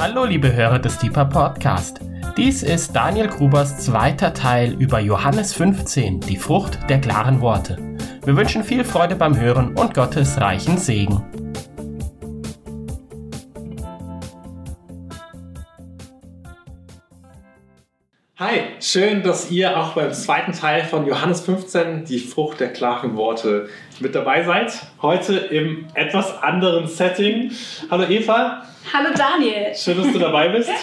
Hallo liebe Hörer des Deeper Podcast. Dies ist Daniel Grubers zweiter Teil über Johannes 15, die Frucht der klaren Worte. Wir wünschen viel Freude beim Hören und Gottes reichen Segen. Hi, schön, dass ihr auch beim zweiten Teil von Johannes 15, die Frucht der klaren Worte, mit dabei seid. Heute im etwas anderen Setting. Hallo Eva. Hallo Daniel. Schön, dass du dabei bist.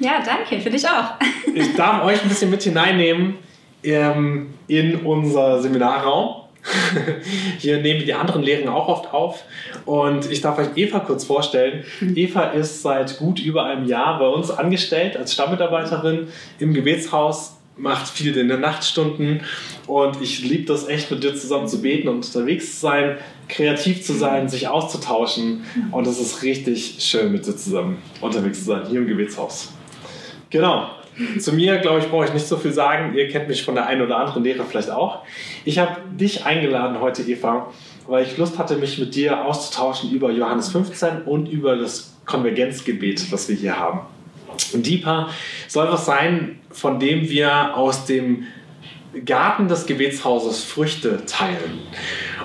Ja, danke, für dich auch. Ich darf euch ein bisschen mit hineinnehmen ähm, in unser Seminarraum. Hier nehmen die anderen Lehren auch oft auf. Und ich darf euch Eva kurz vorstellen. Eva ist seit gut über einem Jahr bei uns angestellt als Stammmitarbeiterin im Gebetshaus, macht viel in den Nachtstunden. Und ich liebe das echt, mit dir zusammen zu beten und unterwegs zu sein, kreativ zu sein, sich auszutauschen. Und es ist richtig schön, mit dir zusammen unterwegs zu sein, hier im Gebetshaus. Genau. Zu mir, glaube ich, brauche ich nicht so viel sagen. Ihr kennt mich von der einen oder anderen Lehre vielleicht auch. Ich habe dich eingeladen heute, Eva, weil ich Lust hatte, mich mit dir auszutauschen über Johannes 15 und über das Konvergenzgebet, das wir hier haben. Und Deepa soll was sein, von dem wir aus dem Garten des Gebetshauses Früchte teilen.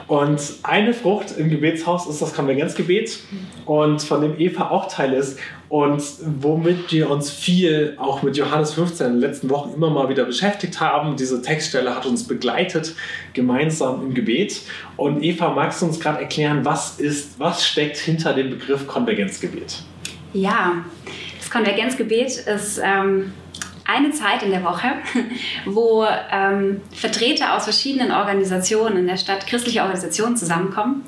Und eine Frucht im Gebetshaus ist das Konvergenzgebet und von dem Eva auch Teil ist und womit wir uns viel auch mit Johannes 15 in den letzten Wochen immer mal wieder beschäftigt haben. Diese Textstelle hat uns begleitet gemeinsam im Gebet. Und Eva, magst du uns gerade erklären, was ist, was steckt hinter dem Begriff Konvergenzgebet? Ja, das Konvergenzgebet ist ähm, eine Zeit in der Woche, wo ähm, Vertreter aus verschiedenen Organisationen in der Stadt, christliche Organisationen zusammenkommen.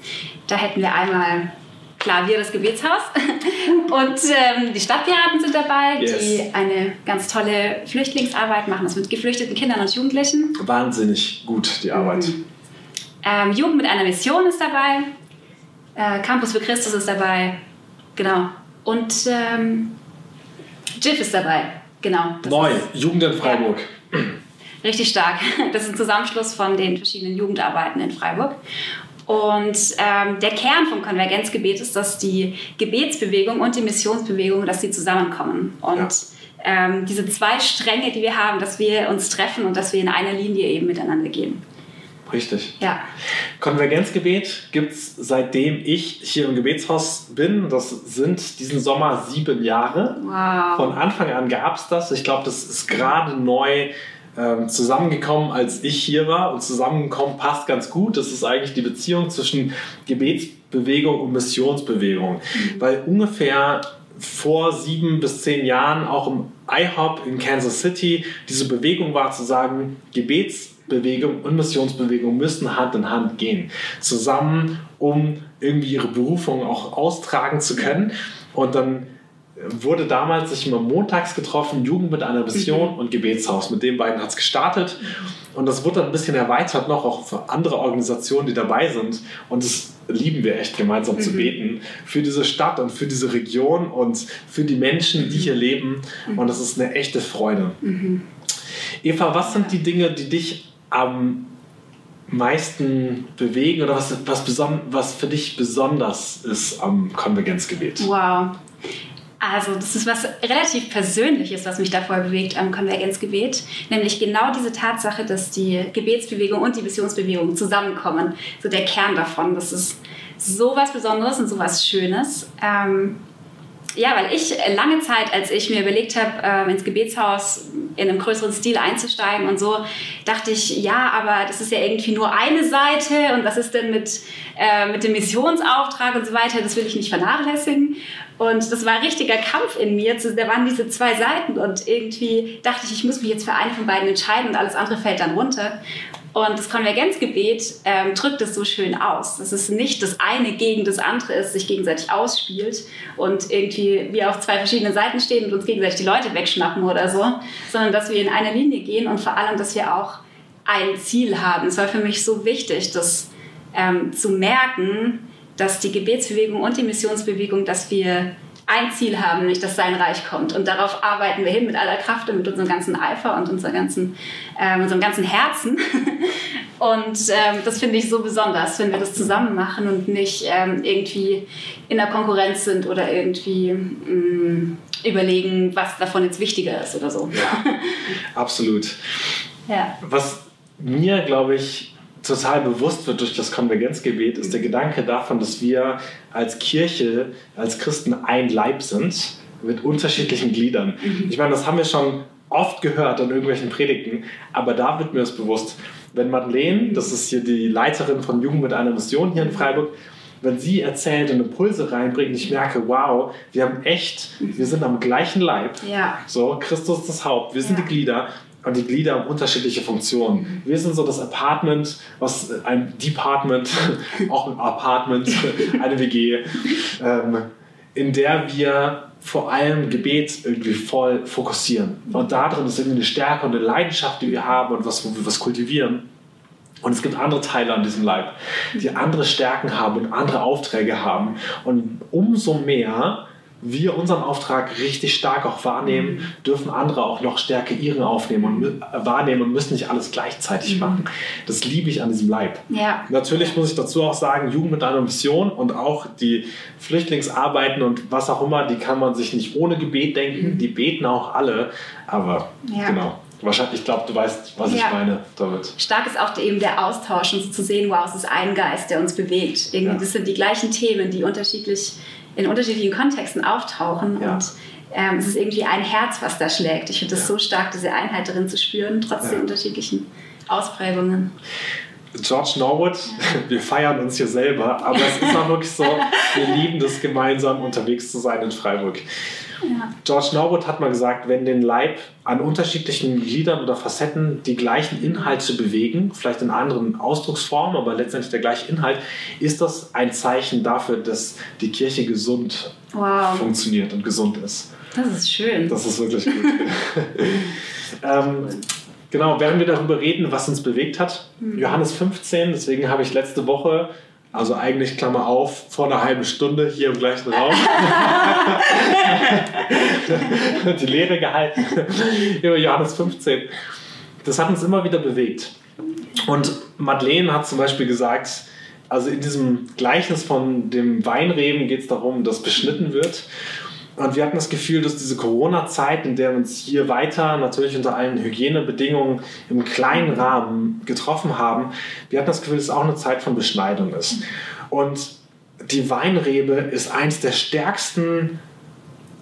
Da hätten wir einmal klar, wir das Gebetshaus und ähm, die Stadtpiraten sind dabei, yes. die eine ganz tolle Flüchtlingsarbeit machen, das mit geflüchteten Kindern und Jugendlichen. Wahnsinnig gut, die Arbeit. Mhm. Ähm, Jugend mit einer Mission ist dabei, äh, Campus für Christus ist dabei, genau. Und ähm, JIF ist dabei, genau. Neu, Jugend in Freiburg. Ja, richtig stark. Das ist ein Zusammenschluss von den verschiedenen Jugendarbeiten in Freiburg. Und ähm, der Kern vom Konvergenzgebet ist, dass die Gebetsbewegung und die Missionsbewegung, dass sie zusammenkommen. Und ja. ähm, diese zwei Stränge, die wir haben, dass wir uns treffen und dass wir in einer Linie eben miteinander gehen. Richtig. Ja. Konvergenzgebet gibt es seitdem ich hier im Gebetshaus bin. Das sind diesen Sommer sieben Jahre. Wow. Von Anfang an gab es das. Ich glaube, das ist gerade neu ähm, zusammengekommen, als ich hier war. Und zusammengekommen passt ganz gut. Das ist eigentlich die Beziehung zwischen Gebetsbewegung und Missionsbewegung. Mhm. Weil ungefähr vor sieben bis zehn Jahren auch im IHOP in Kansas City diese Bewegung war zu sagen, Gebetsbewegung und Missionsbewegung müssen Hand in Hand gehen. Zusammen, um irgendwie ihre Berufung auch austragen zu können. Und dann wurde damals sich immer montags getroffen, Jugend mit einer Vision mhm. und Gebetshaus. Mit den beiden hat es gestartet. Und das wurde dann ein bisschen erweitert noch auch für andere Organisationen, die dabei sind. Und das lieben wir echt, gemeinsam mhm. zu beten für diese Stadt und für diese Region und für die Menschen, die hier leben. Mhm. Und das ist eine echte Freude. Mhm. Eva, was sind die Dinge, die dich am meisten bewegen oder was, was, was für dich besonders ist am Konvergenzgebet? Wow. Also das ist was relativ Persönliches, was mich davor bewegt am Konvergenzgebet, nämlich genau diese Tatsache, dass die Gebetsbewegung und die Missionsbewegung zusammenkommen. So der Kern davon, das ist so was Besonderes und so was Schönes. Ähm, ja, weil ich lange Zeit, als ich mir überlegt habe, äh, ins Gebetshaus in einem größeren Stil einzusteigen und so, dachte ich, ja, aber das ist ja irgendwie nur eine Seite und was ist denn mit, äh, mit dem Missionsauftrag und so weiter, das will ich nicht vernachlässigen. Und das war ein richtiger Kampf in mir. Da waren diese zwei Seiten und irgendwie dachte ich, ich muss mich jetzt für eine von beiden entscheiden und alles andere fällt dann runter. Und das Konvergenzgebet ähm, drückt es so schön aus, dass es nicht das eine gegen das andere ist, sich gegenseitig ausspielt und irgendwie wir auf zwei verschiedenen Seiten stehen und uns gegenseitig die Leute wegschnappen oder so, sondern dass wir in einer Linie gehen und vor allem, dass wir auch ein Ziel haben. Es war für mich so wichtig, das ähm, zu merken, dass die Gebetsbewegung und die Missionsbewegung, dass wir ein Ziel haben, nämlich dass sein Reich kommt. Und darauf arbeiten wir hin mit aller Kraft und mit unserem ganzen Eifer und unserer ganzen, äh, unserem ganzen Herzen. Und ähm, das finde ich so besonders, wenn wir das zusammen machen und nicht ähm, irgendwie in der Konkurrenz sind oder irgendwie mh, mm, überlegen, was davon jetzt wichtiger ist oder so. Ja, absolut. Ja. Was mir, glaube ich, total bewusst wird durch das Konvergenzgebet, ist der Gedanke davon, dass wir als Kirche, als Christen ein Leib sind mit unterschiedlichen Gliedern. Mhm. Ich meine, das haben wir schon oft gehört in irgendwelchen Predigten, aber da wird mir das bewusst. Wenn Madeleine, das ist hier die Leiterin von Jugend mit einer Mission hier in Freiburg, wenn sie erzählt und Impulse reinbringt, ich merke, wow, wir haben echt, wir sind am gleichen Leib. Ja. So, Christus ist das Haupt, wir sind ja. die Glieder und die Glieder haben unterschiedliche Funktionen. Wir sind so das Apartment, was ein Department, auch ein Apartment, eine WG, ähm, in der wir vor allem Gebet irgendwie voll fokussieren. Und darin ist irgendwie eine Stärke und eine Leidenschaft, die wir haben und was, wo wir was kultivieren. Und es gibt andere Teile an diesem Leib, die andere Stärken haben und andere Aufträge haben. Und umso mehr wir unseren Auftrag richtig stark auch wahrnehmen, mhm. dürfen andere auch noch stärker ihren aufnehmen und wahrnehmen und müssen nicht alles gleichzeitig mhm. machen. Das liebe ich an diesem Leib. Ja. Natürlich muss ich dazu auch sagen, Jugend mit einer Mission und auch die Flüchtlingsarbeiten und was auch immer, die kann man sich nicht ohne Gebet denken. Mhm. Die beten auch alle, aber ja. genau. Wahrscheinlich, ich glaube, du weißt, was ja. ich meine damit. Stark ist auch eben der Austausch und zu sehen, wow, es ist ein Geist, der uns bewegt. Irgendwie, ja. Das sind die gleichen Themen, die unterschiedlich in unterschiedlichen Kontexten auftauchen ja. und ähm, es ist irgendwie ein Herz, was da schlägt. Ich finde es ja. so stark, diese Einheit darin zu spüren, trotz ja. der unterschiedlichen Ausprägungen. George Norwood, wir feiern uns hier selber, aber es ist auch wirklich so, wir lieben das gemeinsam unterwegs zu sein in Freiburg. Ja. George Norwood hat mal gesagt, wenn den Leib an unterschiedlichen Gliedern oder Facetten die gleichen Inhalte bewegen, vielleicht in anderen Ausdrucksformen, aber letztendlich der gleiche Inhalt, ist das ein Zeichen dafür, dass die Kirche gesund wow. funktioniert und gesund ist. Das ist schön. Das ist wirklich gut. ähm, genau, während wir darüber reden, was uns bewegt hat, mhm. Johannes 15, deswegen habe ich letzte Woche also eigentlich, Klammer auf, vor einer halben Stunde hier im gleichen Raum. die Lehre gehalten über Johannes 15. Das hat uns immer wieder bewegt. Und Madeleine hat zum Beispiel gesagt, also in diesem Gleichnis von dem Weinreben geht es darum, dass beschnitten wird. Und wir hatten das Gefühl, dass diese Corona-Zeit, in der wir uns hier weiter natürlich unter allen Hygienebedingungen im kleinen Rahmen getroffen haben, wir hatten das Gefühl, dass es auch eine Zeit von Beschneidung ist. Und die Weinrebe ist eins der stärksten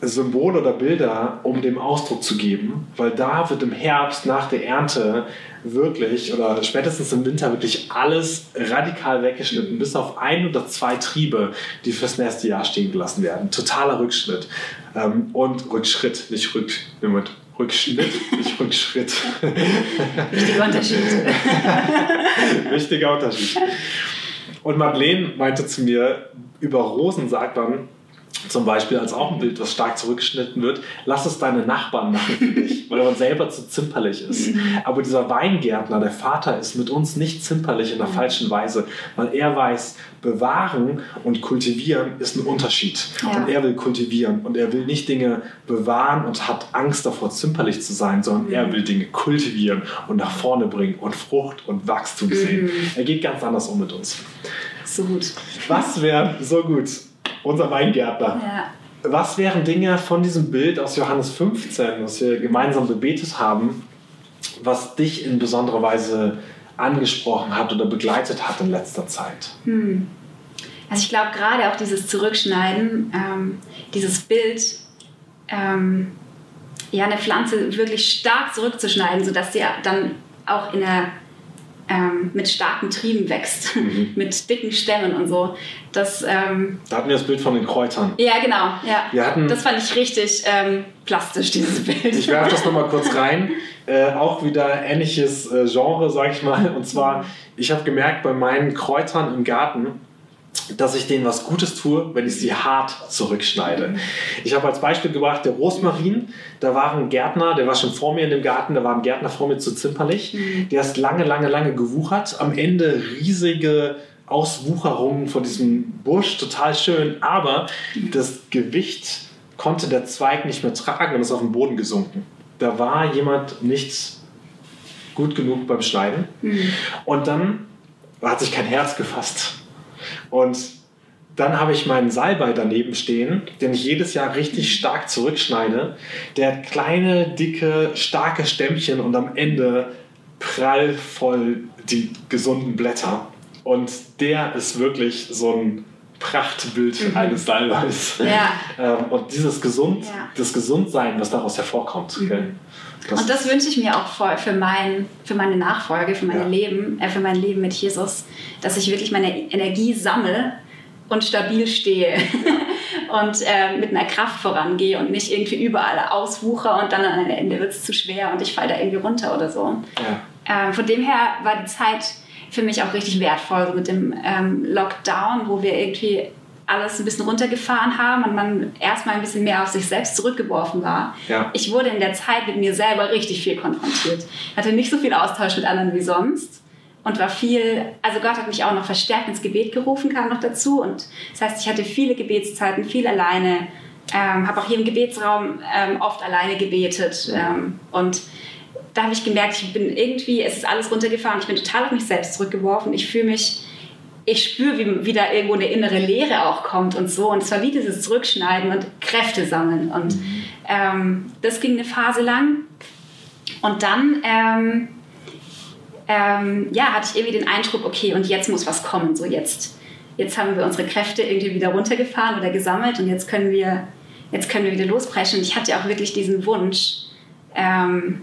Symbole oder Bilder, um dem Ausdruck zu geben, weil da wird im Herbst nach der Ernte wirklich oder spätestens im Winter wirklich alles radikal weggeschnitten, bis auf ein oder zwei Triebe, die fürs nächste Jahr stehen gelassen werden. Totaler Rückschnitt. Ähm, und Rückschritt, nicht Rück, mit Rückschnitt, nicht Rückschritt. Wichtiger Unterschied. Wichtiger Unterschied. Und Madeleine meinte zu mir, über Rosen sagt man, zum Beispiel als auch ein Bild, was stark zurückgeschnitten wird, lass es deine Nachbarn machen für dich, weil man selber zu zimperlich ist. Mhm. Aber dieser Weingärtner, der Vater, ist mit uns nicht zimperlich in der mhm. falschen Weise, weil er weiß, bewahren und kultivieren ist ein Unterschied. Ja. Und er will kultivieren und er will nicht Dinge bewahren und hat Angst davor, zimperlich zu sein, sondern mhm. er will Dinge kultivieren und nach vorne bringen und Frucht und Wachstum sehen. Er geht ganz anders um mit uns. So gut. Was wäre so gut? Unser Weingärtner. Ja. Was wären Dinge von diesem Bild aus Johannes 15, was wir gemeinsam bebetet haben, was dich in besonderer Weise angesprochen hat oder begleitet hat in letzter Zeit? Hm. Also ich glaube gerade auch dieses Zurückschneiden, ähm, dieses Bild, ähm, ja, eine Pflanze wirklich stark zurückzuschneiden, sodass sie dann auch in der ähm, mit starken Trieben wächst, mhm. mit dicken Stämmen und so. Das, ähm, da hatten wir das Bild von den Kräutern. Ja, genau. Ja. Wir hatten, das fand ich richtig ähm, plastisch, dieses Bild. Ich werfe das nochmal kurz rein. Äh, auch wieder ähnliches äh, Genre, sag ich mal. Und zwar, ich habe gemerkt, bei meinen Kräutern im Garten, dass ich denen was Gutes tue, wenn ich sie hart zurückschneide. Ich habe als Beispiel gebracht, der Rosmarin, da war ein Gärtner, der war schon vor mir in dem Garten, da war ein Gärtner vor mir zu zimperlich, mhm. der ist lange, lange, lange gewuchert, am Ende riesige Auswucherungen von diesem Busch, total schön, aber das Gewicht konnte der Zweig nicht mehr tragen und ist auf den Boden gesunken. Da war jemand nichts gut genug beim Schneiden. Mhm. Und dann hat sich kein Herz gefasst. Und dann habe ich meinen Salbei daneben stehen, den ich jedes Jahr richtig stark zurückschneide. Der hat kleine, dicke, starke Stämmchen und am Ende prallvoll die gesunden Blätter. Und der ist wirklich so ein Prachtbild mhm. eines Salbeis. Ja. Ähm, und dieses Gesund, ja. das Gesundsein, was daraus hervorkommt. Mhm. Das und das wünsche ich mir auch für, mein, für meine Nachfolge, für mein ja. Leben, äh, für mein Leben mit Jesus, dass ich wirklich meine Energie sammle und stabil stehe und äh, mit einer Kraft vorangehe und nicht irgendwie überall auswucher und dann am Ende wird es zu schwer und ich falle da irgendwie runter oder so. Äh, von dem her war die Zeit für mich auch richtig wertvoll so mit dem ähm, Lockdown, wo wir irgendwie alles ein bisschen runtergefahren haben und man erstmal ein bisschen mehr auf sich selbst zurückgeworfen war. Ja. Ich wurde in der Zeit mit mir selber richtig viel konfrontiert. Ich hatte nicht so viel Austausch mit anderen wie sonst und war viel, also Gott hat mich auch noch verstärkt ins Gebet gerufen, kam noch dazu. Und das heißt, ich hatte viele Gebetszeiten, viel alleine, ähm, habe auch hier im Gebetsraum ähm, oft alleine gebetet. Ähm, und da habe ich gemerkt, ich bin irgendwie, es ist alles runtergefahren, ich bin total auf mich selbst zurückgeworfen. Ich fühle mich, ich spüre, wie, wie da irgendwo eine innere Leere auch kommt und so. Und es war wie dieses Zurückschneiden und Kräfte sammeln. Und mhm. ähm, das ging eine Phase lang. Und dann ähm, ähm, ja, hatte ich irgendwie den Eindruck, okay, und jetzt muss was kommen. So jetzt, jetzt haben wir unsere Kräfte irgendwie wieder runtergefahren oder gesammelt und jetzt können wir, jetzt können wir wieder losbrechen. Und ich hatte auch wirklich diesen Wunsch, ähm,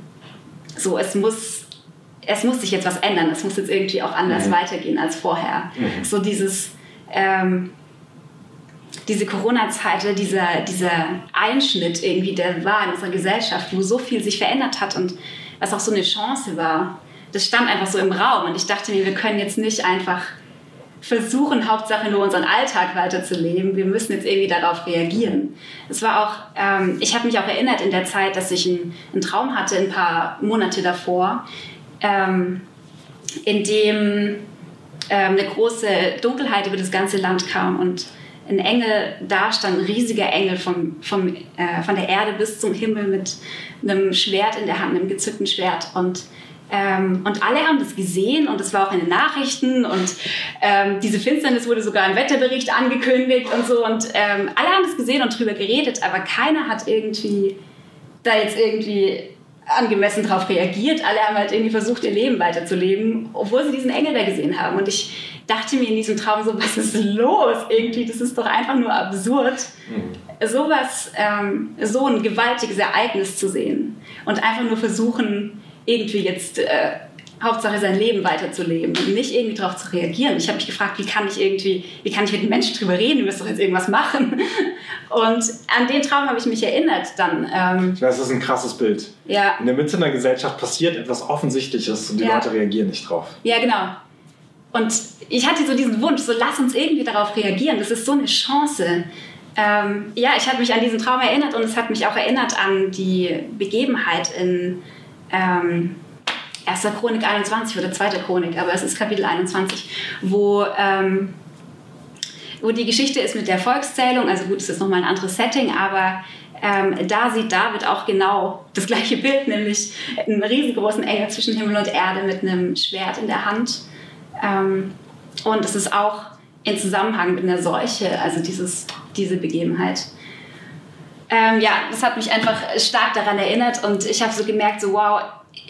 so es muss, es muss sich jetzt was ändern. Es muss jetzt irgendwie auch anders mhm. weitergehen als vorher. Mhm. So dieses ähm, diese Corona-Zeit, dieser, dieser Einschnitt irgendwie, der war in unserer Gesellschaft, wo so viel sich verändert hat und was auch so eine Chance war, das stand einfach so im Raum und ich dachte mir, wir können jetzt nicht einfach versuchen, Hauptsache nur unseren Alltag weiterzuleben. Wir müssen jetzt irgendwie darauf reagieren. Es war auch, ähm, ich habe mich auch erinnert in der Zeit, dass ich einen, einen Traum hatte, ein paar Monate davor, ähm, in dem ähm, eine große Dunkelheit über das ganze Land kam und ein Engel da stand, ein riesiger Engel vom, vom, äh, von der Erde bis zum Himmel mit einem Schwert in der Hand, einem gezückten Schwert. Und ähm, und alle haben das gesehen und es war auch in den Nachrichten und ähm, diese Finsternis wurde sogar im Wetterbericht angekündigt und so und ähm, alle haben das gesehen und drüber geredet, aber keiner hat irgendwie da jetzt irgendwie angemessen darauf reagiert. Alle haben halt irgendwie versucht, ihr Leben weiterzuleben, obwohl sie diesen Engel da gesehen haben. Und ich dachte mir in diesem Traum so, was ist los? Irgendwie, das ist doch einfach nur absurd, mhm. sowas, ähm, so ein gewaltiges Ereignis zu sehen und einfach nur versuchen, irgendwie jetzt äh, Hauptsache sein Leben weiterzuleben und nicht irgendwie darauf zu reagieren. Ich habe mich gefragt, wie kann ich irgendwie, wie kann ich mit den Menschen drüber reden? Wir müssen doch jetzt irgendwas machen. Und an den Traum habe ich mich erinnert dann. Ähm, ich weiß, das ist ein krasses Bild. Ja. In der Mitte einer Gesellschaft passiert etwas Offensichtliches und die ja. Leute reagieren nicht drauf. Ja, genau. Und ich hatte so diesen Wunsch, so lass uns irgendwie darauf reagieren. Das ist so eine Chance. Ähm, ja, ich habe mich an diesen Traum erinnert und es hat mich auch erinnert an die Begebenheit in ähm, 1. Chronik 21 oder 2. Chronik, aber es ist Kapitel 21, wo, ähm, wo die Geschichte ist mit der Volkszählung. Also gut, es ist nochmal ein anderes Setting, aber ähm, da sieht David auch genau das gleiche Bild, nämlich einen riesengroßen Engel zwischen Himmel und Erde mit einem Schwert in der Hand. Ähm, und es ist auch in Zusammenhang mit einer Seuche, also dieses, diese Begebenheit. Ähm, ja, das hat mich einfach stark daran erinnert und ich habe so gemerkt, so wow,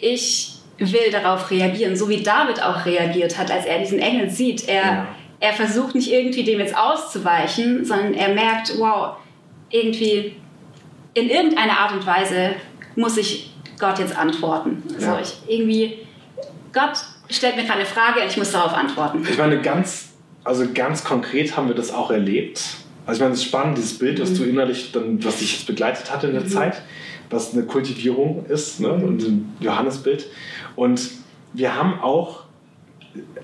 ich will darauf reagieren, so wie David auch reagiert hat, als er diesen Engel sieht. Er, ja. er versucht nicht irgendwie dem jetzt auszuweichen, sondern er merkt, wow, irgendwie in irgendeiner Art und Weise muss ich Gott jetzt antworten. Also ja. ich irgendwie, Gott stellt mir keine Frage, ich muss darauf antworten. Ich meine, ganz, also ganz konkret haben wir das auch erlebt also ich meine, es ist spannend, dieses Bild, das mhm. du innerlich dann, was dich jetzt begleitet hat in der mhm. Zeit, was eine Kultivierung ist, ne? und ein Johannesbild. Und wir haben auch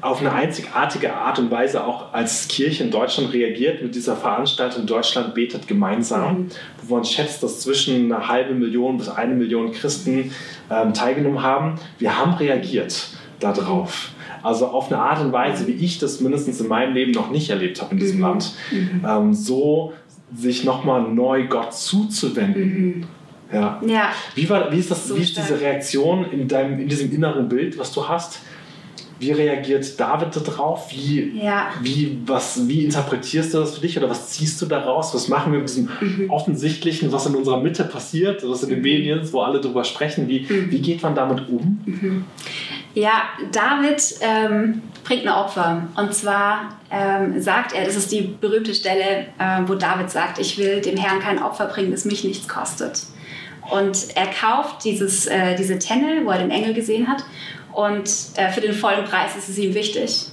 auf eine einzigartige Art und Weise auch als Kirche in Deutschland reagiert mit dieser Veranstaltung Deutschland betet gemeinsam, mhm. wo man schätzt, dass zwischen eine halbe Million bis eine Million Christen ähm, teilgenommen haben. Wir haben reagiert darauf. Also auf eine Art und Weise, wie ich das mindestens in meinem Leben noch nicht erlebt habe in diesem mhm. Land. Mhm. Ähm, so sich nochmal neu Gott zuzuwenden. Mhm. Ja. Ja. Wie, war, wie ist, das, So wie ist diese Reaktion in, deinem, in diesem inneren Bild, was du hast? Wie reagiert David darauf? Wie, Ja. wie, was, wie interpretierst du das für dich oder was ziehst du daraus? Was machen wir mit diesem Mhm. Offensichtlichen, was in unserer Mitte passiert, was in den Medien ist, wo alle drüber sprechen? Wie, Mhm. wie geht man damit um? Ja, David ähm, bringt ein Opfer. Und zwar ähm, sagt er, das ist die berühmte Stelle, äh, wo David sagt, ich will dem Herrn kein Opfer bringen, das mich nichts kostet. Und er kauft dieses, äh, diese Tenne, wo er den Engel gesehen hat. Und äh, für den vollen Preis ist es ihm wichtig.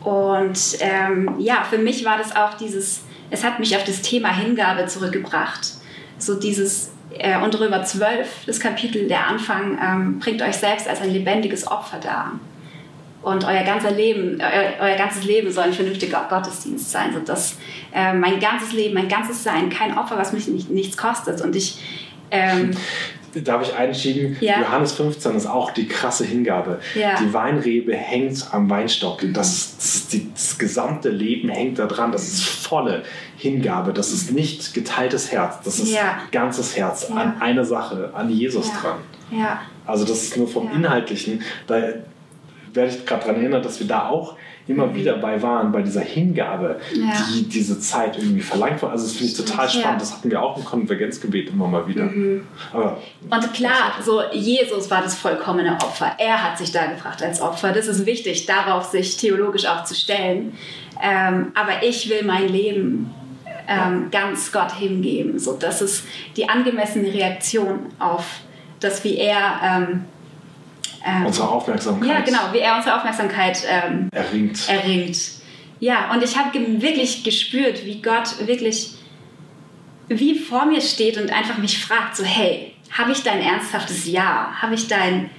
Und ähm, ja, für mich war das auch dieses, es hat mich auf das Thema Hingabe zurückgebracht. So dieses, äh, und Römer 12, das Kapitel, der Anfang, ähm, bringt euch selbst als ein lebendiges Opfer dar. Und euer, ganzer Leben, euer, euer ganzes Leben soll ein vernünftiger Gottesdienst sein, sodass äh, mein ganzes Leben, mein ganzes Sein kein Opfer, was mich nicht, nichts kostet. Und ich, ähm, Darf ich einschieben? Ja. Johannes 15 ist auch die krasse Hingabe. Ja. Die Weinrebe hängt am Weinstock. Das, das, die, das gesamte Leben hängt da dran. Das ist volle Hingabe. Das ist nicht geteiltes Herz. Das ist Ja. ganzes Herz an eine Sache, an Jesus dran. Also das ist nur vom. Inhaltlichen. Da werde ich gerade daran erinnert, dass wir da auch immer wieder bei waren, bei dieser Hingabe, Mhm. Ja. die diese Zeit irgendwie verlangt wird. Also das finde ich total Ja. Mhm. spannend. Das hatten wir auch im Konvergenzgebet immer mal wieder. Aber Und klar, so Jesus war das vollkommene Opfer. Er hat sich da gebracht als Opfer. Das ist wichtig, darauf sich theologisch auch zu stellen. Ähm, aber ich will mein Leben ähm, ganz Gott hingeben. So, das ist die angemessene Reaktion auf das, wie er ähm, ähm, unsere Aufmerksamkeit ja genau, wie er unsere Aufmerksamkeit ähm, erringt. erringt. Ja, und ich habe wirklich gespürt, wie Gott wirklich wie vor mir steht und einfach mich fragt, so hey, habe ich dein ernsthaftes Ja? Habe ich dein,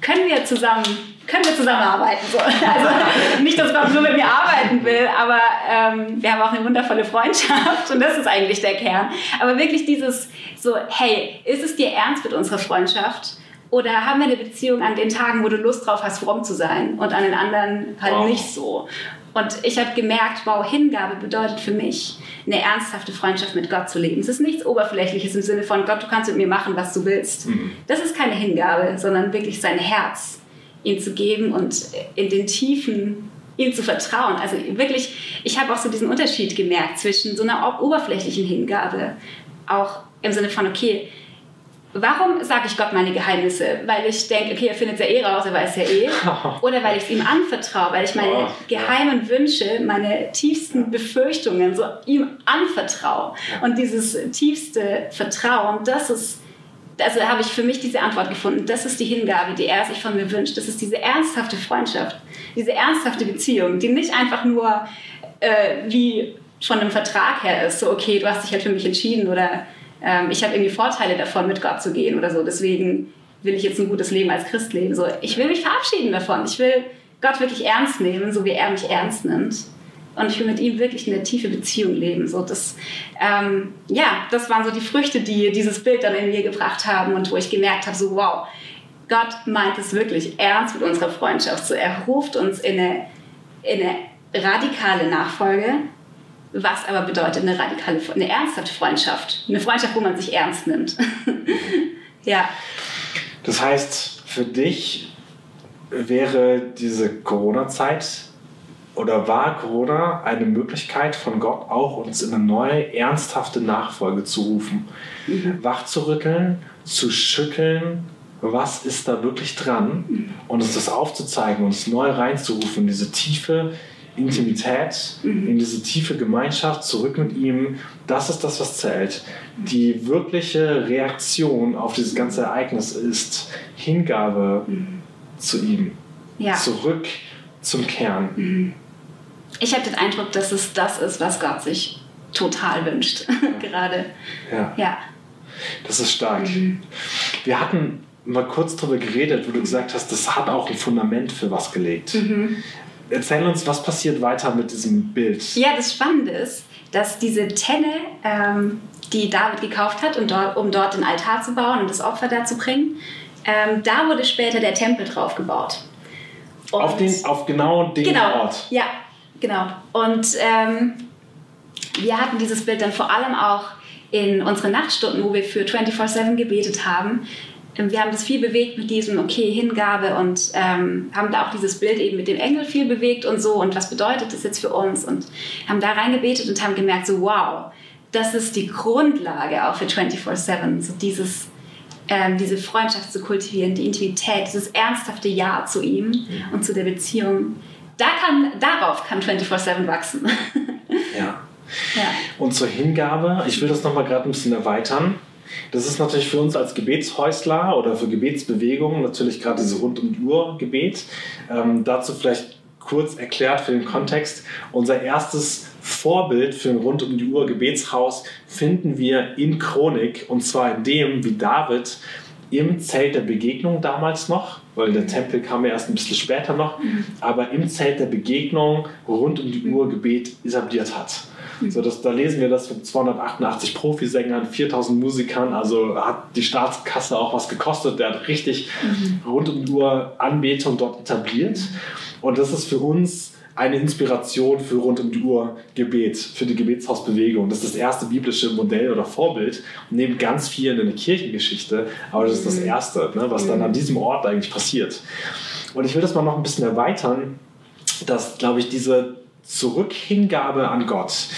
können wir zusammen, können wir zusammenarbeiten? So. Also nicht, dass Gott nur mit mir arbeiten will, aber ähm, wir haben auch eine wundervolle Freundschaft und das ist eigentlich der Kern. Aber wirklich dieses so, hey, ist es dir ernst mit unserer Freundschaft? Oder haben wir eine Beziehung an den Tagen, wo du Lust drauf hast, fromm zu sein und an den anderen halt Wow. nicht so? Und ich habe gemerkt, wow, Hingabe bedeutet für mich, eine ernsthafte Freundschaft mit Gott zu leben. Es ist nichts Oberflächliches im Sinne von, Gott, du kannst mit mir machen, was du willst. Das ist keine Hingabe, sondern wirklich sein Herz ihm zu geben und in den Tiefen ihm zu vertrauen. Also wirklich, ich habe auch so diesen Unterschied gemerkt zwischen so einer ob- oberflächlichen Hingabe, auch im Sinne von, okay, Warum sage ich Gott meine Geheimnisse? Weil ich denke, okay, er findet es ja eh raus, er weiß ja eh. Oder weil ich es ihm anvertraue, weil ich meine geheimen Wünsche, meine tiefsten Befürchtungen so ihm anvertraue. Und dieses tiefste Vertrauen, das ist, also habe ich für mich diese Antwort gefunden. Das ist die Hingabe, die er sich von mir wünscht. Das ist diese ernsthafte Freundschaft, diese ernsthafte Beziehung, die nicht einfach nur äh, wie von einem Vertrag her ist, so okay, du hast dich halt für mich entschieden oder ähm, ich habe irgendwie Vorteile davon, mit Gott zu gehen oder so. Deswegen will ich jetzt ein gutes Leben als Christ leben. So, ich will mich verabschieden davon. Ich will Gott wirklich ernst nehmen, so wie er mich ernst nimmt. Und ich will mit ihm wirklich eine tiefe Beziehung leben. So, das, ähm, ja, das waren so die Früchte, die dieses Bild dann in mir gebracht haben und wo ich gemerkt habe, so wow, Gott meint es wirklich ernst mit unserer Freundschaft. So, er ruft uns in eine, in eine radikale Nachfolge, was aber bedeutet eine radikale, eine ernsthafte Freundschaft. Eine Freundschaft, wo man sich ernst nimmt. ja. Das heißt, für dich wäre diese Corona-Zeit oder war Corona eine Möglichkeit von Gott auch uns in eine neue, ernsthafte Nachfolge zu rufen, wachzurütteln, zu schütteln, was ist da wirklich dran und uns das aufzuzeigen, uns neu reinzurufen, diese tiefe Intimität, in diese tiefe Gemeinschaft, zurück mit ihm, das ist das, was zählt. Die wirkliche Reaktion auf dieses ganze Ereignis ist Hingabe zu ihm, ja. zurück zum Kern. Ich habe den Eindruck, dass es das ist, was Gott sich total wünscht. Gerade. Ja, Ja. das ist stark. Wir hatten mal kurz darüber geredet, wo du gesagt hast, das hat auch ein Fundament für was gelegt. Erzähl uns, was passiert weiter mit diesem Bild? Ja, das Spannende ist, dass diese Tenne, ähm, die David gekauft hat, und dort, um dort den Altar zu bauen und das Opfer da zu bringen, ähm, da wurde später der Tempel drauf gebaut. Und Auf, den, auf genau den genau, Ort. Ja, genau. Und ähm, wir hatten dieses Bild dann vor allem auch in unseren Nachtstunden, wo wir für 24-7 gebetet haben, wir haben das viel bewegt mit diesem, okay, Hingabe und ähm, haben da auch dieses Bild eben mit dem Engel viel bewegt und so und was bedeutet das jetzt für uns und haben da reingebetet und haben gemerkt, so wow, das ist die Grundlage auch für 24-7, so dieses, ähm, diese Freundschaft zu kultivieren, die Intimität, dieses ernsthafte Ja zu ihm mhm. und zu der Beziehung. Da kann, darauf kann 24-7 wachsen. ja. ja. Und zur Hingabe, ich will das nochmal gerade ein bisschen erweitern. Das ist natürlich für uns als Gebetshäusler oder für Gebetsbewegungen natürlich gerade diese rund um die Uhr Gebet. Ähm, dazu vielleicht kurz erklärt für den Kontext. Unser erstes Vorbild für ein rund um die Uhr Gebetshaus finden wir in Chronik und zwar in dem, wie David im Zelt der Begegnung damals noch, weil der Tempel kam ja erst ein bisschen später noch, aber im Zelt der Begegnung rund um die Uhr Gebet etabliert hat. So, das, da lesen wir das von 288 Profisängern, 4000 Musikern, also hat die Staatskasse auch was gekostet. Der hat richtig rund um die Uhr Anbetung dort etabliert. Und das ist für uns eine Inspiration für rund um die Uhr Gebet, für die Gebetshausbewegung. Das ist das erste biblische Modell oder Vorbild, neben ganz vielen in der Kirchengeschichte, aber das ist das mhm. erste, ne, was dann an diesem Ort eigentlich passiert. Und ich will das mal noch ein bisschen erweitern, dass, glaube ich, diese Zurückhingabe an Gott.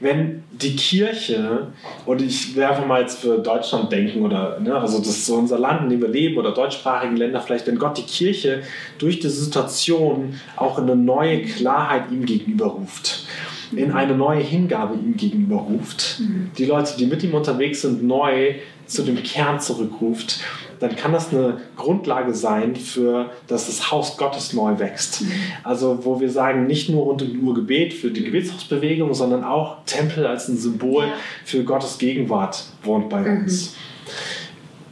Wenn die Kirche, und ich einfach mal jetzt für Deutschland denken, oder ne, also das ist so unser Land, in dem wir leben, oder deutschsprachigen Länder vielleicht, wenn Gott die Kirche durch diese Situation auch in eine neue Klarheit ihm gegenüber ruft in eine neue Hingabe ihm gegenüber ruft, mhm. die Leute, die mit ihm unterwegs sind, neu zu dem Kern zurückruft dann kann das eine Grundlage sein für, dass das Haus Gottes neu wächst. Mhm. Also wo wir sagen, nicht nur rund um die Uhr Gebet für die Gebetshausbewegung, sondern auch Tempel als ein Symbol ja. für Gottes Gegenwart wohnt bei mhm. uns.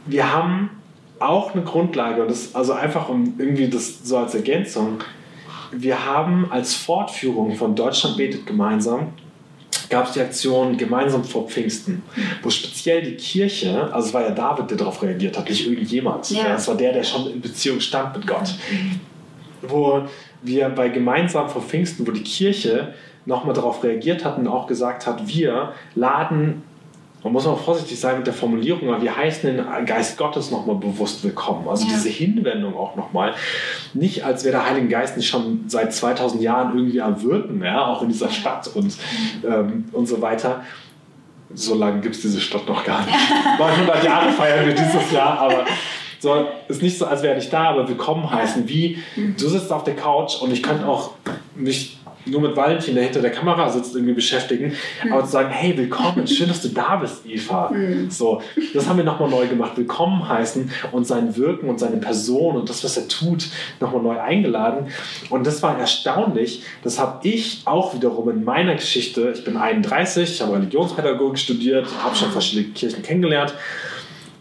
Wir haben auch eine Grundlage, und das also einfach um irgendwie das so als Ergänzung, wir haben als Fortführung von Deutschland betet gemeinsam gab es die Aktion gemeinsam vor Pfingsten, wo speziell die Kirche, also es war ja David, der darauf reagiert hat, nicht irgendjemand. Ja. Es war der, der schon in Beziehung stand mit Gott. Wo wir bei gemeinsam vor Pfingsten, wo die Kirche nochmal darauf reagiert hat und auch gesagt hat, wir laden man muss auch vorsichtig sein mit der Formulierung, aber wir heißen den Geist Gottes nochmal bewusst willkommen. Also ja. diese Hinwendung auch nochmal. Nicht, als wäre der Heilige Geist nicht schon seit 2000 Jahren irgendwie am Wirken, ja, auch in dieser Stadt und, ähm, und so weiter. So lange gibt es diese Stadt noch gar nicht. 900 Jahre feiern wir dieses Jahr, aber so, ist nicht so, als wäre nicht da, aber willkommen heißen. Wie, du sitzt auf der Couch und ich könnte auch mich nur mit Valentin, der hinter der Kamera sitzt, irgendwie beschäftigen. Mhm. Aber zu sagen, hey, willkommen, schön, dass du da bist, Eva. Mhm. So, das haben wir nochmal neu gemacht. Willkommen heißen und sein Wirken und seine Person und das, was er tut, nochmal neu eingeladen. Und das war erstaunlich. Das habe ich auch wiederum in meiner Geschichte. Ich bin 31, ich habe Religionspädagogik studiert, habe schon verschiedene Kirchen kennengelernt.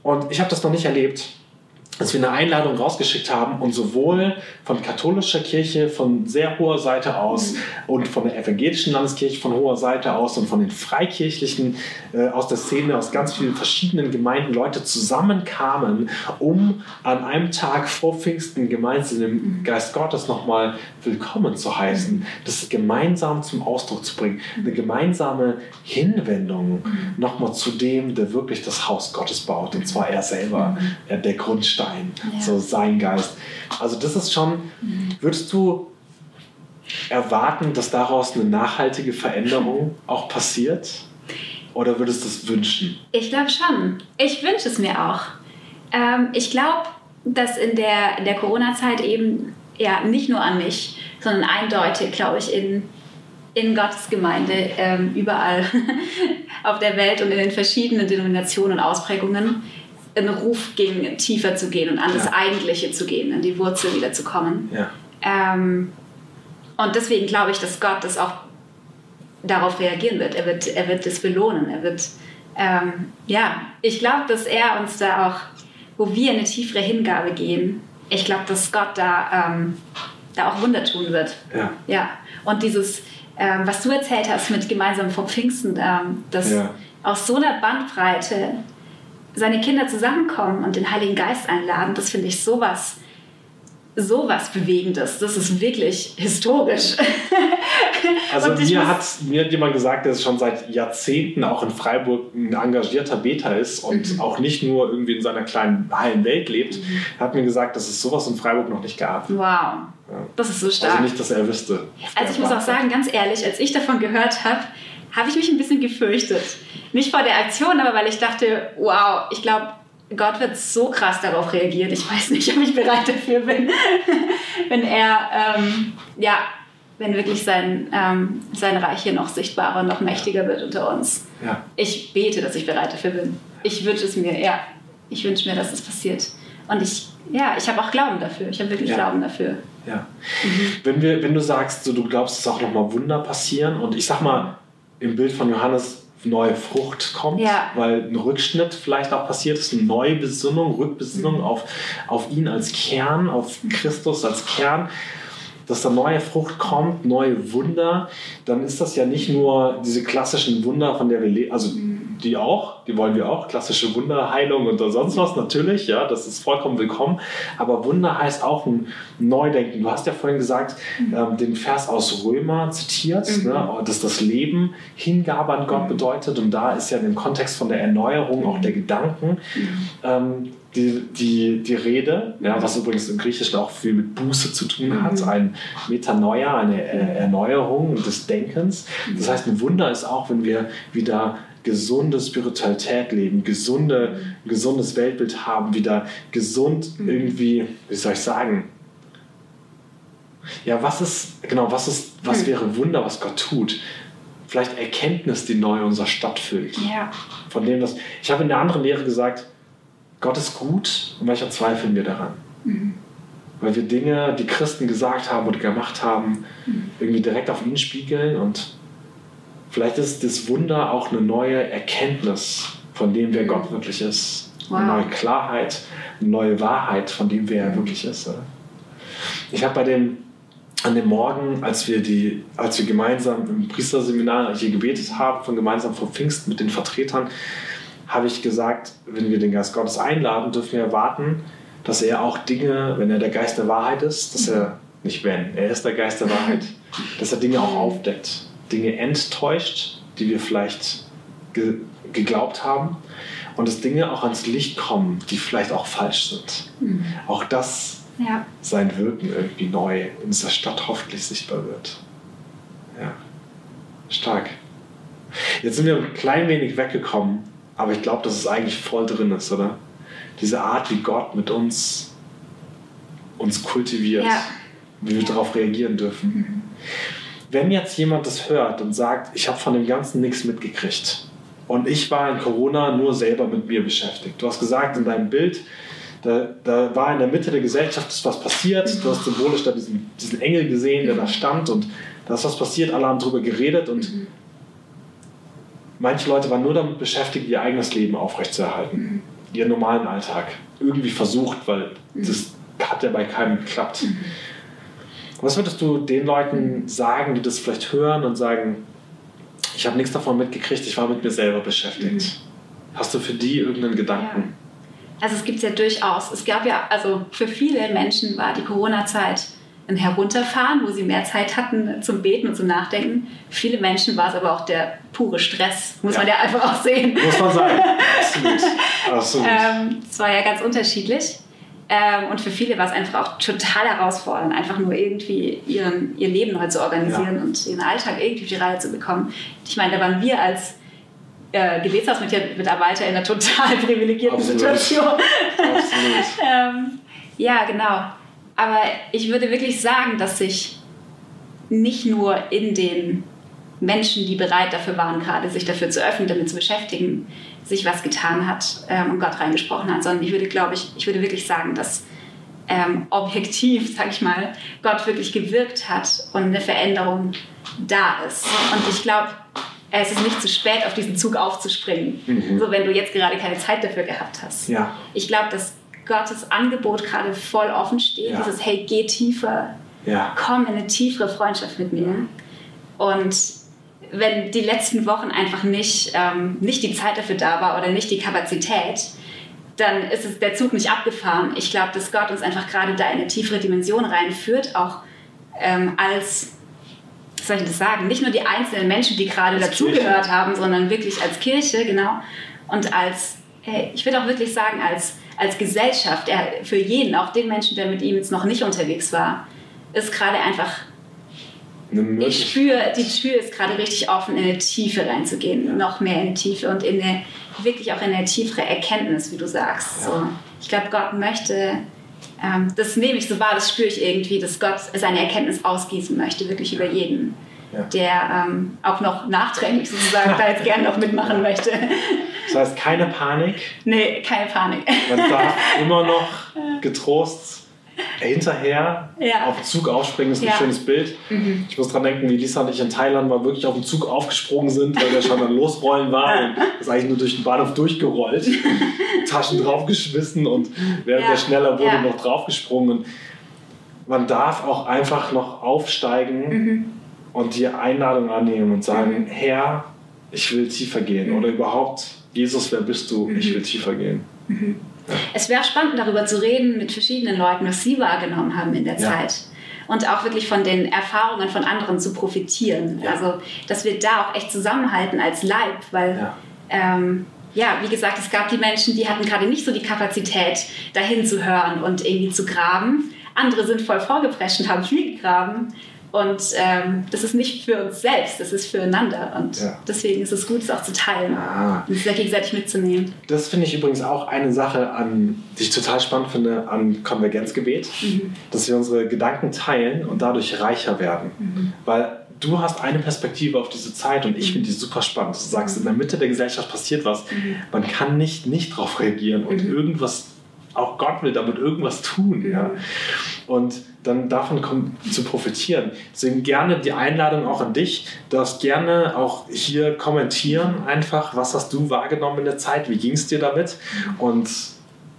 Und ich habe das noch nicht erlebt dass wir eine Einladung rausgeschickt haben und sowohl von katholischer Kirche von sehr hoher Seite aus mhm. und von der evangelischen Landeskirche von hoher Seite aus und von den freikirchlichen äh, aus der Szene, aus ganz vielen verschiedenen Gemeinden Leute zusammenkamen, um an einem Tag vor Pfingsten gemeinsam im mhm. Geist Gottes nochmal willkommen zu heißen, mhm. das gemeinsam zum Ausdruck zu bringen, eine gemeinsame Hinwendung nochmal zu dem, der wirklich das Haus Gottes baut, und zwar er selber, der Grundstein sein, ja. so sein Geist. Also das ist schon, würdest du erwarten, dass daraus eine nachhaltige Veränderung auch passiert? Oder würdest du es wünschen? Ich glaube schon. Ich wünsche es mir auch. Ähm, ich glaube, dass in der, in der Corona-Zeit eben ja nicht nur an mich, sondern eindeutig, glaube ich, in, in Gottes Gemeinde ähm, überall auf der Welt und in den verschiedenen Denominationen und Ausprägungen ein Ruf ging, tiefer zu gehen und an das Eigentliche zu gehen, an die Wurzel wieder zu kommen. Ja. Ähm, und deswegen glaube ich, dass Gott das auch darauf reagieren wird. Er wird, er wird das belohnen. Er wird, ähm, ja, ich glaube, dass er uns da auch, wo wir eine tiefere Hingabe gehen, ich glaube, dass Gott da, ähm, da auch Wunder tun wird. Ja. ja. Und dieses, ähm, was du erzählt hast mit gemeinsam vor Pfingsten, ähm, dass ja. aus so einer Bandbreite seine Kinder zusammenkommen und den Heiligen Geist einladen, das finde ich sowas, sowas Bewegendes. Das ist wirklich historisch. Also mir hat, mir hat jemand gesagt, der schon seit Jahrzehnten auch in Freiburg ein engagierter Beter ist und mhm. auch nicht nur irgendwie in seiner kleinen heilen Welt lebt, mhm. hat mir gesagt, dass es sowas in Freiburg noch nicht gab. Wow. Das ist so stark. Also nicht, dass er wüsste. Also ich muss auch sagen, ganz ehrlich, als ich davon gehört habe, habe ich mich ein bisschen gefürchtet. Nicht vor der Aktion, aber weil ich dachte, wow, ich glaube, Gott wird so krass darauf reagieren. Ich weiß nicht, ob ich bereit dafür bin, wenn er, ähm, ja, wenn wirklich sein, ähm, sein Reich hier noch sichtbarer, noch mächtiger wird unter uns. Ja. Ich bete, dass ich bereit dafür bin. Ich wünsche es mir, ja. Ich wünsche mir, dass es passiert. Und ich, ja, ich habe auch Glauben dafür. Ich habe wirklich ja. Glauben dafür. Ja. Mhm. Wenn, wir, wenn du sagst, so, du glaubst, dass auch nochmal Wunder passieren und ich sag mal, im Bild von Johannes neue Frucht kommt, ja. weil ein Rückschnitt vielleicht auch passiert ist, eine neue Besinnung, Rückbesinnung mhm. auf, auf ihn als Kern, auf Christus als Kern, dass da neue Frucht kommt, neue Wunder, dann ist das ja nicht nur diese klassischen Wunder, von der wir leben, also mhm. Die auch, die wollen wir auch, klassische Wunderheilung und sonst was natürlich, ja, das ist vollkommen willkommen, aber Wunder heißt auch ein Neudenken. Du hast ja vorhin gesagt, mhm. ähm, den Vers aus Römer zitiert, mhm. ne, dass das Leben Hingabe an Gott mhm. bedeutet und da ist ja im Kontext von der Erneuerung auch der Gedanken mhm. ähm, die, die, die Rede, ja, was übrigens im Griechischen auch viel mit Buße zu tun hat, mhm. ein Metanoia, eine Erneuerung des Denkens. Das heißt, ein Wunder ist auch, wenn wir wieder gesunde Spiritualität leben, gesunde, gesundes Weltbild haben, wieder gesund irgendwie, wie soll ich sagen, ja, was ist, genau, was ist, was hm. wäre Wunder, was Gott tut? Vielleicht Erkenntnis, die neu unser Stadt füllt. Ja. Von dem das, ich habe in der anderen Lehre gesagt, Gott ist gut und manchmal zweifeln wir daran. Mhm. Weil wir Dinge, die Christen gesagt haben oder gemacht haben, mhm. irgendwie direkt auf ihn spiegeln und vielleicht ist das Wunder auch eine neue Erkenntnis von dem, wer mhm. Gott wirklich ist. Wow. Eine neue Klarheit, eine neue Wahrheit von dem, wer er wirklich ist. Ich habe bei dem an dem Morgen, als wir, die, als wir gemeinsam im Priesterseminar hier gebetet haben, von gemeinsam vor Pfingsten mit den Vertretern, habe ich gesagt, wenn wir den Geist Gottes einladen, dürfen wir erwarten, dass er auch Dinge, wenn er der Geist der Wahrheit ist, dass er, nicht wenn, er ist der Geist der Wahrheit, dass er Dinge auch aufdeckt, Dinge enttäuscht, die wir vielleicht ge geglaubt haben und dass Dinge auch ans Licht kommen, die vielleicht auch falsch sind. Mhm. Auch das ja. sein Wirken irgendwie neu in dieser Stadt hoffentlich sichtbar wird. Ja, stark. Jetzt sind wir ein klein wenig weggekommen aber ich glaube, dass es eigentlich voll drin ist, oder? Diese Art, wie Gott mit uns, uns kultiviert, ja. wie wir ja. darauf reagieren dürfen. Mhm. Wenn jetzt jemand das hört und sagt, ich habe von dem Ganzen nichts mitgekriegt und ich war in Corona nur selber mit mir beschäftigt. Du hast gesagt in deinem Bild, da, da war in der Mitte der Gesellschaft ist was passiert. Du hast symbolisch da diesen, diesen Engel gesehen, der da mhm. stand und da ist was passiert, alle haben darüber geredet und mhm manche Leute waren nur damit beschäftigt, ihr eigenes Leben aufrechtzuerhalten, mhm. ihren normalen Alltag. Irgendwie versucht, weil mhm. das hat ja bei keinem geklappt. Was würdest du den Leuten sagen, die das vielleicht hören und sagen, ich habe nichts davon mitgekriegt, ich war mit mir selber beschäftigt? Mhm. Hast du für die irgendeinen Gedanken? Ja. Also es gibt es ja durchaus. Es gab ja, also für viele Menschen war die Corona-Zeit ein Herunterfahren, wo sie mehr Zeit hatten zum Beten und zum Nachdenken. Viele Menschen war es aber auch der pure Stress, muss ja. man ja einfach auch sehen. Muss man sagen. Absolut. Absolut. ähm, es war ja ganz unterschiedlich. Ähm, und für viele war es einfach auch total herausfordernd, einfach nur irgendwie ihren, ihr Leben neu zu organisieren ja. und ihren Alltag irgendwie auf die Reihe zu bekommen. Ich meine, da waren wir als äh, Gebetshausmitarbeiter in einer total privilegierten Absolut. Situation. Absolut. ähm, ja, genau. Aber ich würde wirklich sagen, dass sich nicht nur in den Menschen, die bereit dafür waren, gerade sich dafür zu öffnen, damit zu beschäftigen, sich was getan hat ähm, und Gott reingesprochen hat, sondern ich würde, glaube ich, ich würde wirklich sagen, dass ähm, objektiv, sag ich mal, Gott wirklich gewirkt hat und eine Veränderung da ist. Und ich glaube, es ist nicht zu spät, auf diesen Zug aufzuspringen, mhm. so wenn du jetzt gerade keine Zeit dafür gehabt hast. Ja. Ich glaube, dass Gottes Angebot gerade voll offen steht. Ja. Dieses, hey, geh tiefer, ja. komm in eine tiefere Freundschaft mit mir. Und wenn die letzten Wochen einfach nicht, ähm, nicht die Zeit dafür da war oder nicht die Kapazität, dann ist es der Zug nicht abgefahren. Ich glaube, dass Gott uns einfach gerade da in eine tiefere Dimension reinführt, auch ähm, als, was soll ich das sagen, nicht nur die einzelnen Menschen, die gerade dazugehört haben, sondern wirklich als Kirche, genau. Und als, hey, ich würde auch wirklich sagen, als, als Gesellschaft, er, für jeden, auch den Menschen, der mit ihm jetzt noch nicht unterwegs war, ist gerade einfach ich spüre, die Tür ist gerade richtig offen, in eine Tiefe reinzugehen, noch mehr in die Tiefe und in eine, wirklich auch in eine tiefere Erkenntnis, wie du sagst. So. Ich glaube, Gott möchte, ähm, das nehme ich so wahr, das spüre ich irgendwie, dass Gott seine Erkenntnis ausgießen möchte, wirklich über jeden, ja. der ähm, auch noch nachträglich sozusagen da jetzt gerne noch mitmachen möchte. Das heißt, keine Panik? Nee, keine Panik. Man darf immer noch getrost hinterher ja. auf den Zug aufspringen, ist ein ja. schönes Bild. Mhm. Ich muss dran denken, wie Lisa und ich in Thailand mal wirklich auf den Zug aufgesprungen sind, weil der schon dann losrollen war und ist eigentlich nur durch den Bahnhof durchgerollt, Taschen draufgeschmissen und während ja. der schneller wurde noch draufgesprungen. man darf auch einfach noch aufsteigen mhm. und die Einladung annehmen und sagen, mhm. Herr, ich will tiefer gehen mhm. oder überhaupt, Jesus, wer bist du? Ich mhm. will tiefer gehen. Es wäre spannend, darüber zu reden mit verschiedenen Leuten, was sie wahrgenommen haben in der ja. Zeit. Und auch wirklich von den Erfahrungen von anderen zu profitieren. Ja. Also, dass wir da auch echt zusammenhalten als Leib, weil, ja. Ähm, ja, wie gesagt, es gab die Menschen, die hatten gerade nicht so die Kapazität, dahin zu hören und irgendwie zu graben. Andere sind voll vorgeprescht und haben viel gegraben. Und ähm, das ist nicht für uns selbst, das ist füreinander. Und ja. deswegen ist es gut, es auch zu teilen ah. und es gegenseitig mitzunehmen. Das finde ich übrigens auch eine Sache, an, die ich total spannend finde an Konvergenzgebet, mhm. dass wir unsere Gedanken teilen und dadurch reicher werden. Mhm. Weil du hast eine Perspektive auf diese Zeit und ich mhm. finde die super spannend. Du sagst, in der Mitte der Gesellschaft passiert was. Mhm. Man kann nicht nicht darauf reagieren und mhm. irgendwas, auch Gott will damit irgendwas tun. Ja? Und dann davon zu profitieren. Deswegen gerne die Einladung auch an dich. Du darfst gerne auch hier kommentieren, einfach, was hast du wahrgenommen in der Zeit, wie ging es dir damit? Und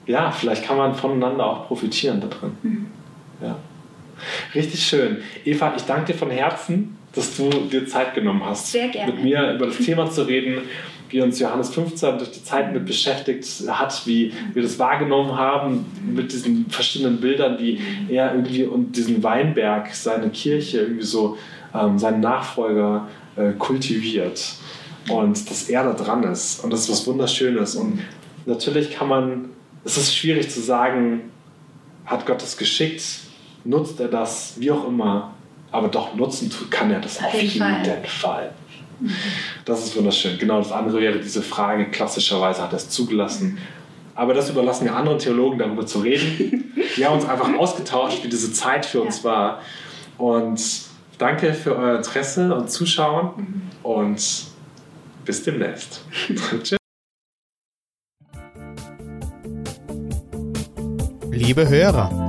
ja, vielleicht kann man voneinander auch profitieren da drin. Mhm. Ja. Richtig schön. Eva, ich danke dir von Herzen, dass du dir Zeit genommen hast, mit mir über das Thema zu reden wie uns Johannes 15 durch die Zeit mit beschäftigt hat, wie wir das wahrgenommen haben mit diesen verschiedenen Bildern, wie er irgendwie und diesen Weinberg, seine Kirche irgendwie so, ähm, seinen Nachfolger äh, kultiviert. Und dass er da dran ist. Und das ist was Wunderschönes. Und natürlich kann man, es ist schwierig zu sagen, hat Gott das geschickt, nutzt er das, wie auch immer, aber doch nutzen kann er das auf jeden Fall. Fall. Das ist wunderschön. Genau, das andere wäre diese Frage, klassischerweise hat er es zugelassen. Aber das überlassen wir anderen Theologen, darüber zu reden. Wir haben uns einfach ausgetauscht, wie diese Zeit für uns war. Und danke für euer Interesse und Zuschauen und bis demnächst. Tschüss. Liebe Hörer,